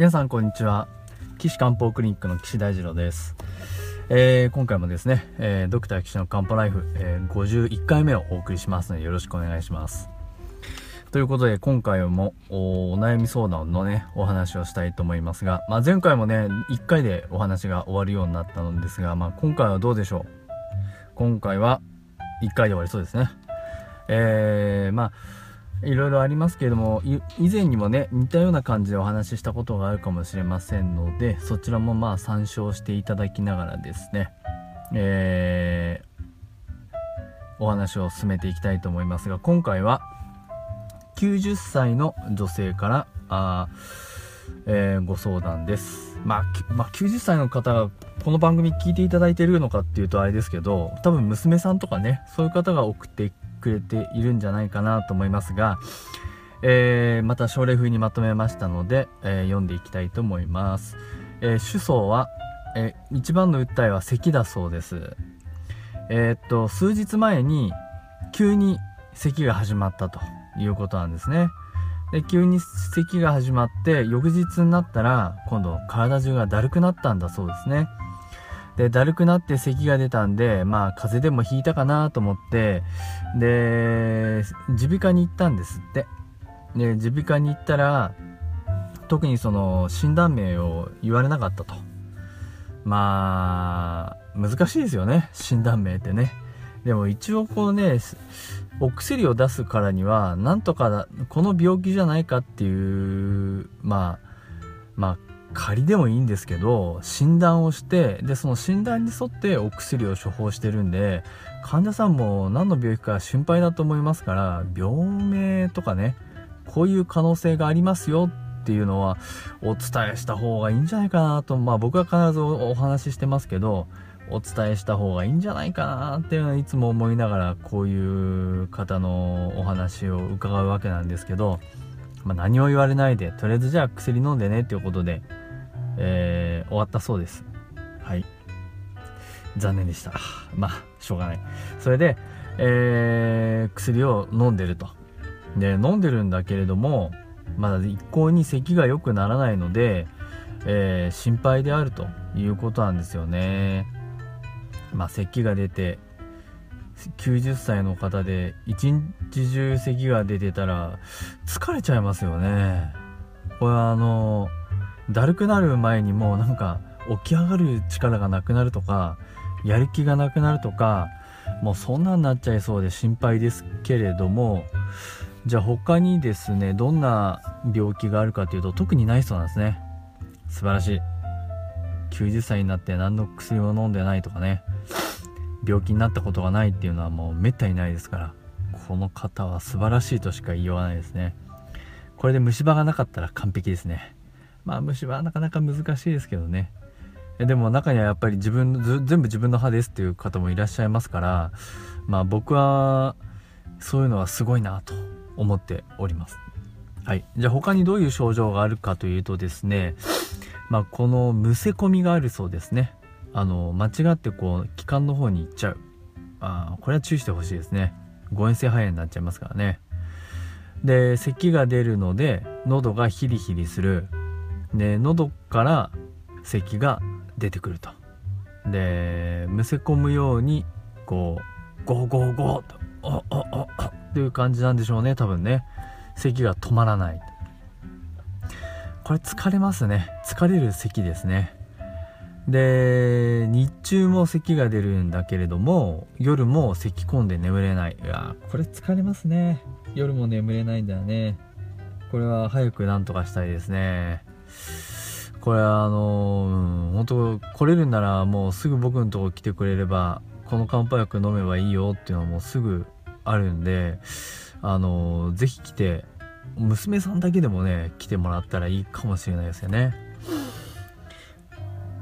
皆さんこんにちは。岸漢方クリニックの岸大二郎です、えー今回もですね、えードクター岸の漢方ライフ、えー51回目をお送りしますのでよろしくお願いします。ということで今回もお悩み相談のねお話をしたいと思いますが、まあ、前回もね1回でお話が終わるようになったのですが、まあ、今回はどうでしょう？今回は1回で終わりそうですね。えー、まあいろいろありますけれども以前にもね似たような感じでお話ししたことがあるかもしれませんのでそちらもまあ参照していただきながらですねえーお話を進めていきたいと思いますが今回は90歳の女性からあ、えーご相談です、まあ、まあ90歳の方がこの番組聞いていただいているのかっていうとあれですけど多分娘さんとかねそういう方が送ってくれているんじゃないかなと思いますが、えーまた症例風にまとめましたので、えー読んでいきたいと思います、えー主訴は、えー一番の訴えは咳だそうです。えーっと数日前に急に咳が始まったということなんですね。で急に咳が始まって翌日になったら今度体中がだるくなったんだそうですね。でだるくなって咳が出たんでまあ風邪でもひいたかなと思ってで耳鼻科に行ったんですって。で耳鼻科に行ったら特にその診断名を言われなかったと。まあ難しいですよね診断名ってね。でも一応こうねお薬を出すからにはなんとかこの病気じゃないかっていうまあまあ仮でもいいんですけど診断をしてでその診断に沿ってお薬を処方してるんで患者さんも何の病気か心配だと思いますから病名とかねこういう可能性がありますよっていうのはお伝えした方がいいんじゃないかなとまあ僕は必ずお話ししてますけどお伝えした方がいいんじゃないかなっていうのはいつも思いながらこういう方のお話を伺うわけなんですけど、まあ、何を言われないでとりあえずじゃあ薬飲んでねっていうことで、えー終わったそうです。はい。残念でした。まあしょうがない。それで、えー薬を飲んでると。で飲んでるんだけれどもまだ一向に咳が良くならないので、えー心配であるということなんですよね。まあ咳が出て90歳の方で一日中咳が出てたら疲れちゃいますよね。これはあのだるくなる前にもうなんか起き上がる力がなくなるとかやる気がなくなるとかもうそんなんなっちゃいそうで心配ですけれどもじゃあ他にですねどんな病気があるかというと特にないそうなんですね。素晴らしい。90歳になって何の薬も飲んでないとかね。病気になったことがないっていうのはもうめったにないですからこの方は素晴らしいとしか言いようがないですね。これで虫歯がなかったら完璧ですね。まあ虫歯はなかなか難しいですけどね。でも中にはやっぱり自分全部自分の歯ですっていう方もいらっしゃいますからまあ僕はそういうのはすごいなと思っております。はい。じゃあ他にどういう症状があるかというとですねまあこのむせ込みがあるそうですね。あの間違ってこう気管の方に行っちゃう。あこれは注意してほしいですね。誤嚥性肺炎になっちゃいますからね。で咳が出るので喉がヒリヒリする。で喉から咳が出てくると。でむせ込むようにこうゴーゴーゴーとおおおおっていう感じなんでしょうね多分ね。咳が止まらない。これ疲れますね。疲れる咳ですね。で日中も咳が出るんだけれども夜も咳込んで眠れない。いやこれ疲れますね。夜も眠れないんだよね。これは早くなんとかしたいですね。これあのうん本当来れるんならもうすぐ僕のとこ来てくれればこの漢方薬飲めばいいよっていうのはもうすぐあるんであのぜひ来て娘さんだけでもね来てもらったらいいかもしれないですよね。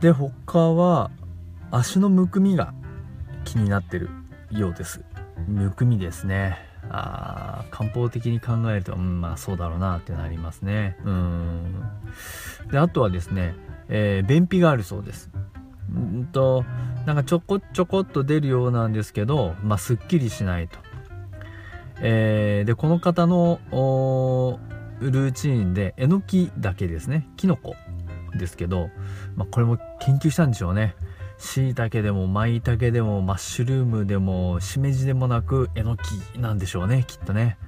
で他は足のむくみが気になってるようです。むくみですね。あ漢方的に考えるとうんまあそうだろうなってなりますね。うん。であとはですね、えー便秘があるそうです。うんとなんかちょこちょこっと出るようなんですけどまあすっきりしないと。えーでこの方のルーチンでえのきだけですね。きのこですけど、まあ、これも研究したんでしょうね。しいたけでもまいたけでもマッシュルームでもしめじでもなくえのきなんでしょうねきっとね。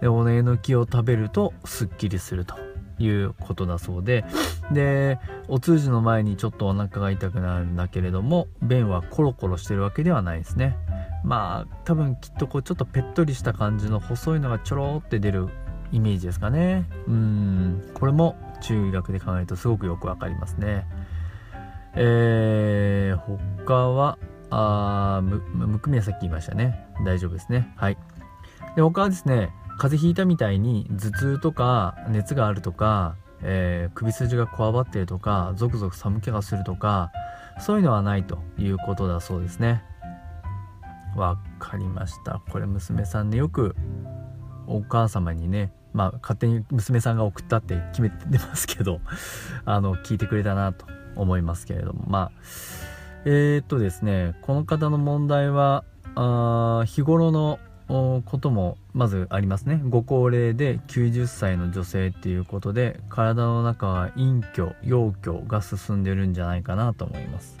でこのえのきを食べるとすっきりすると。いうことだそうで。でお通じの前にちょっとお腹が痛くなるんだけれども便はコロコロしてるわけではないですね。まあ多分きっとこうちょっとぺっとりした感じの細いのがちょろって出るイメージですかね。うん。これも中医学で考えるとすごくよくわかりますね。えー、他はあむむくみはさっき言いましたね。大丈夫ですね。はい。で他はですね風邪ひいたみたいに頭痛とか熱があるとか、えー、首筋がこわばってるとかゾクゾク寒気がするとかそういうのはないということだそうですね。わかりました。これ娘さんねよくお母様にねまあ勝手に娘さんが送ったって決めてますけど あの聞いてくれたなと思いますけれども。まあえー、っとですねこの方の問題はあ日頃のこともまずありますね。ご高齢で90歳の女性っていうことで体の中は陰虚陽虚が進んでるんじゃないかなと思います。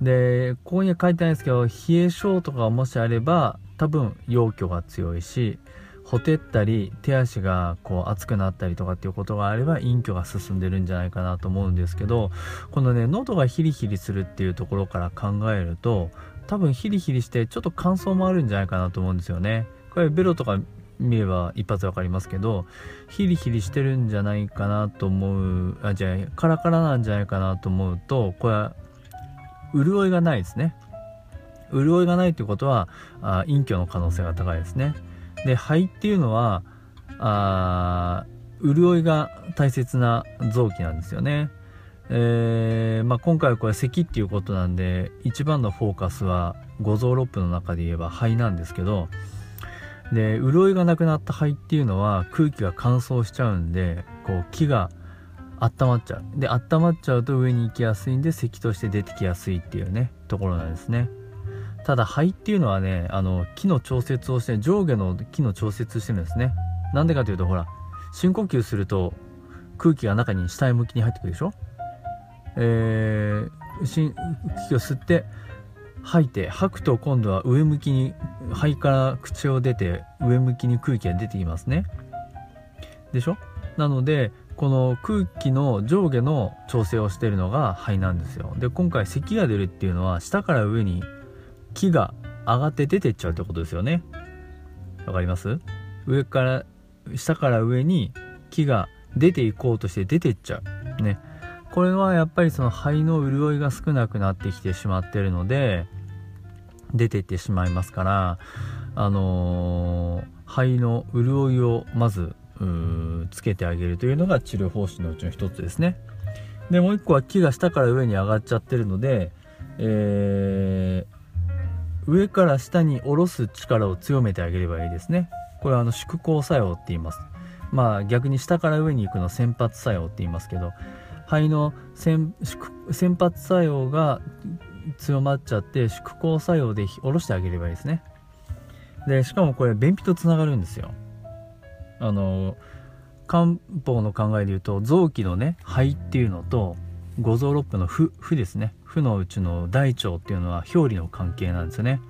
でここには書いてないですけど冷え性とかもしあれば多分陽虚が強いしほてったり手足がこう熱くなったりとかっていうことがあれば陰虚が進んでるんじゃないかなと思うんですけどこのね喉がヒリヒリするっていうところから考えると多分ヒリヒリしてちょっと乾燥もあるんじゃないかなと思うんですよね。これベロとか見れば一発わかりますけどヒリヒリしてるんじゃないかなと思うあじゃあカラカラなんじゃないかなと思うとこれは潤いがないですね。潤いがないということはあ陰虚の可能性が高いですね。で肺っていうのはあ潤いが大切な臓器なんですよね。えー、まあ、今回はこれ咳っていうことなんで一番のフォーカスは五臓六腑の中で言えば肺なんですけどで潤いがなくなった肺っていうのは空気が乾燥しちゃうんでこう木が温まっちゃう。で温まっちゃうと上に行きやすいんで咳として出てきやすいっていうねところなんですね。ただ肺っていうのはねあの木の調節をして上下の木の調節してるんですね。なんでかというとほら深呼吸すると空気が中に下へ向きに入ってくるでしょ？えー、息を吸って吐いて吐くと今度は上向きに肺から口を出て上向きに空気が出てきますね。でしょ？なのでこの空気の上下の調整をしてるのが肺なんですよ。で今回咳が出るっていうのは下から上に木が上がって出てっちゃうってことですよね。わかります？上から下から上に木が出ていこうとして出てっちゃう。ね。これはやっぱりその肺の潤いが少なくなってきてしまってるので出ていってしまいますからあのー、肺の潤いをまずつけてあげるというのが治療方針のうちの一つですね。でもう一個は木が下から上に上がっちゃってるので、えー、上から下に下ろす力を強めてあげればいいですね。これはあの縮光作用って言います。まあ逆に下から上に行くの先発作用って言いますけど肺の先発作用が強まっちゃって縮光作用で下ろしてあげればいいですね。でしかもこれ便秘とつながるんですよ。あの漢方の考えで言うと臓器のね肺っていうのと五臓六腑の腑腑ですね。腑のうちの大腸っていうのは表裏の関係なんですよね。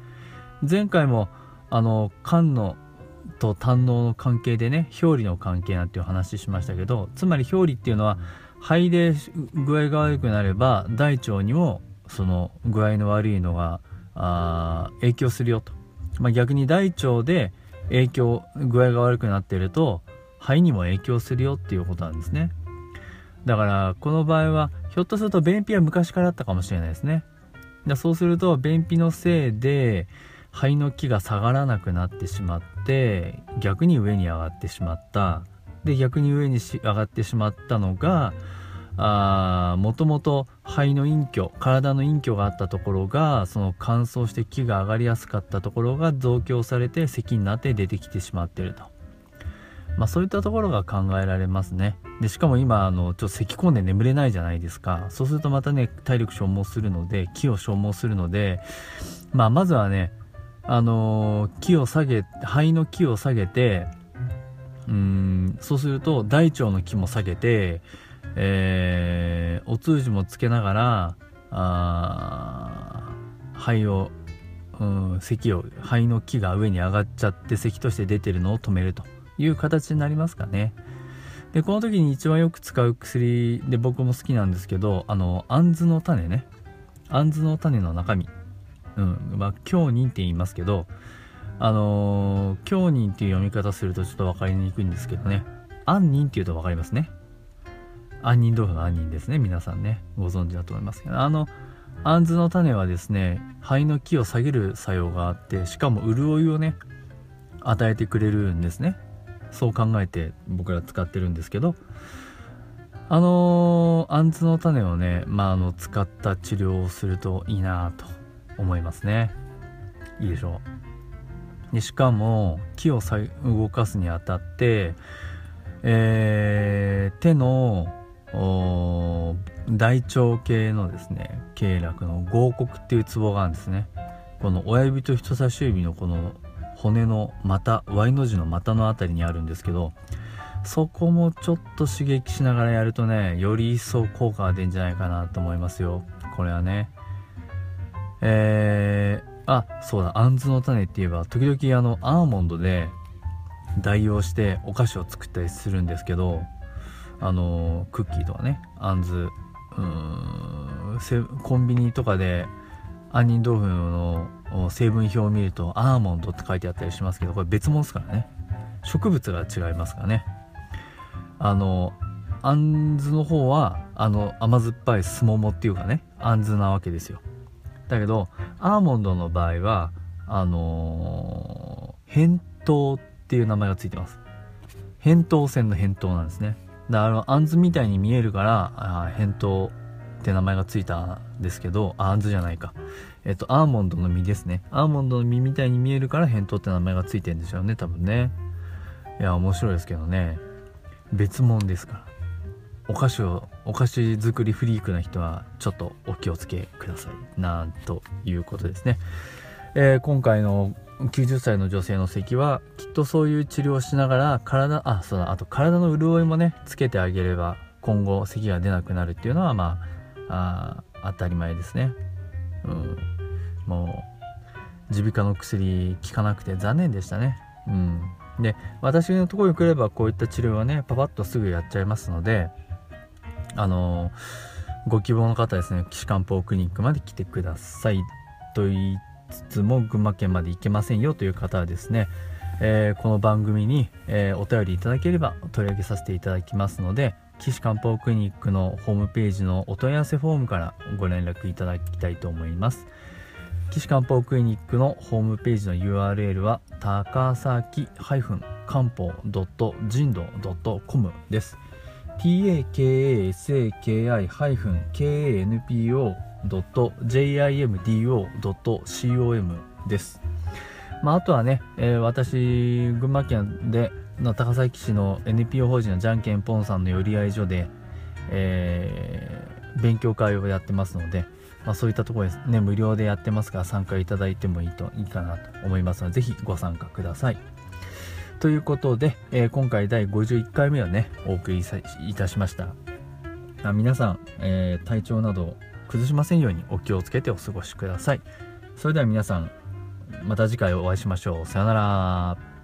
前回もあの肝のと胆のの関係でね表裏の関係なんていう話しましたけどつまり表裏っていうのは肺で具合が悪くなれば大腸にもその具合の悪いのがあ影響するよと、まあ、逆に大腸で影響具合が悪くなってると肺にも影響するよっていうことなんですね。だからこの場合はひょっとすると便秘は昔からあったかもしれないですね。でそうすると便秘のせいで肺の気が下がらなくなってしまって逆に上に上がってしまった。で逆に上に上がってしまったのがもともと肺の陰虚体の陰虚があったところがその乾燥して気が上がりやすかったところが増強されて咳になって出てきてしまってると、まあ、そういったところが考えられますね。でしかも今あのちょっと咳込んで眠れないじゃないですか。そうするとまたね体力消耗するので気を消耗するので、まあ、まずはねあのー、気を下げ肺の気を下げてうんそうすると大腸の気も下げて、えー、お通じもつけながらあ肺を、うん、咳を肺の気が上に上がっちゃって咳として出てるのを止めるという形になりますかね。でこの時に一番よく使う薬で僕も好きなんですけどあの杏の種ね。杏の種の中身。うんまあ強忍って言いますけどあのー、強忍っていう読み方するとちょっと分かりにくいんですけどね。杏仁っていうと分かりますね。杏仁豆腐の杏仁ですね。皆さんね。ご存知だと思いますけど。あの杏子の種はですね肺の気を下げる作用があってしかも潤いをね与えてくれるんですね。そう考えて僕ら使ってるんですけど。あのー、杏の種をね、まあ、あの使った治療をするといいなと思いますね。いいでしょう。でしかも木を動かすにあたって、えー、手の大腸系のですね経絡の合谷っていうツボがあるんですね。この親指と人差し指のこの骨の股 Y の字の股の辺りにあるんですけどそこもちょっと刺激しながらやるとねより一層効果が出るんじゃないかなと思いますよ。これはね。えー、あそうだあんずの種って言えば時々あのアーモンドで代用してお菓子を作ったりするんですけどあのクッキーとかねあんずコンビニとかで杏仁豆腐の成分表を見るとアーモンドって書いてあったりしますけどこれ別物ですからね。植物が違いますからね。あのあんずの方はあの甘酸っぱいすももっていうかねあんずなわけですよ。だけどアーモンドの場合はあのー、扁桃っていう名前がついてます。扁桃腺の扁桃なんですね。だからあんずみたいに見えるからあ扁桃って名前がついたんですけどあんずじゃないか。えっとアーモンドの実ですね。アーモンドの実みたいに見えるから扁桃って名前がついてるんでしょうね多分ね。いや面白いですけどね。別物ですから。お菓子をお菓子作りフリークな人はちょっとお気をつけください。なんということですね、えー、今回の90歳の女性の咳はきっとそういう治療をしながら体あそうだあと体の潤いもねつけてあげれば今後咳が出なくなるっていうのはまああ当たり前ですね。うん。もう耳鼻科の薬効かなくて残念でしたね。うん。で私のところに来ればこういった治療はねパパッとすぐやっちゃいますのであのご希望の方ですね岸漢方クリニックまで来てくださいと言いつつも群馬県まで行けませんよという方はですね、えー、この番組に、えー、お便りいただければ取り上げさせていただきますので岸漢方クリニックのホームページのお問い合わせフォームからご連絡いただきたいと思います。岸漢方クリニックのホームページの URL は高崎漢方人道 .com です。takasaki-kanpo.jimdo.com です。まあ、あとはね、えー、私、群馬県での高崎市の NPO 法人のじゃんけんぽんさんの寄り合い所で、えー、勉強会をやってますので、まあ、そういったところですね、無料でやってますから参加いただいてもいいといいかなと思いますので、ぜひご参加ください。ということで、えー、今回第51回目をね、お送りいたしました。あ皆さん、えー、体調など崩しませんようにお気をつけてお過ごしください。それでは皆さん、また次回お会いしましょう。さよなら。